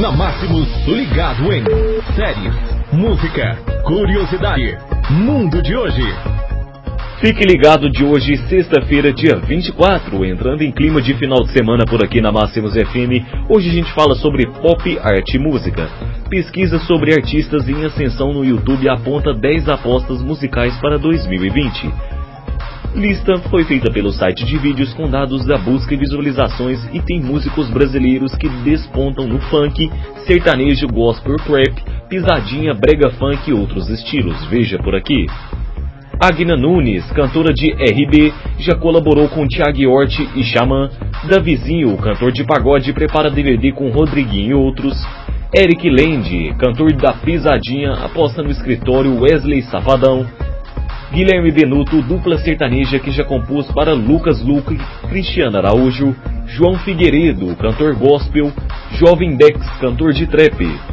Na Máximos, ligado em séries, música, curiosidade, mundo de hoje. Fique ligado de hoje, sexta-feira, dia 24, entrando em clima de final de semana por aqui na Máximos FM. Hoje a gente fala sobre pop, arte e música. Pesquisa sobre artistas em ascensão no YouTube aponta 10 apostas musicais para 2020. Lista foi feita pelo site de vídeos com dados da busca e visualizações e tem músicos brasileiros que despontam no funk, sertanejo, gospel, trap, pisadinha, brega funk e outros estilos. Veja por aqui. Agna Nunes, cantora de RB, já colaborou com Thiago Hort e Xamã. Davizinho, cantor de pagode, prepara DVD com Rodriguinho e outros. Eric Land, cantor da Pisadinha, aposta no escritório Wesley Safadão. Guilherme Benuto, dupla sertaneja que já compôs para Lucas Luque, Cristiano Araújo. João Figueiredo, cantor gospel. Jovem Dex, cantor de trap.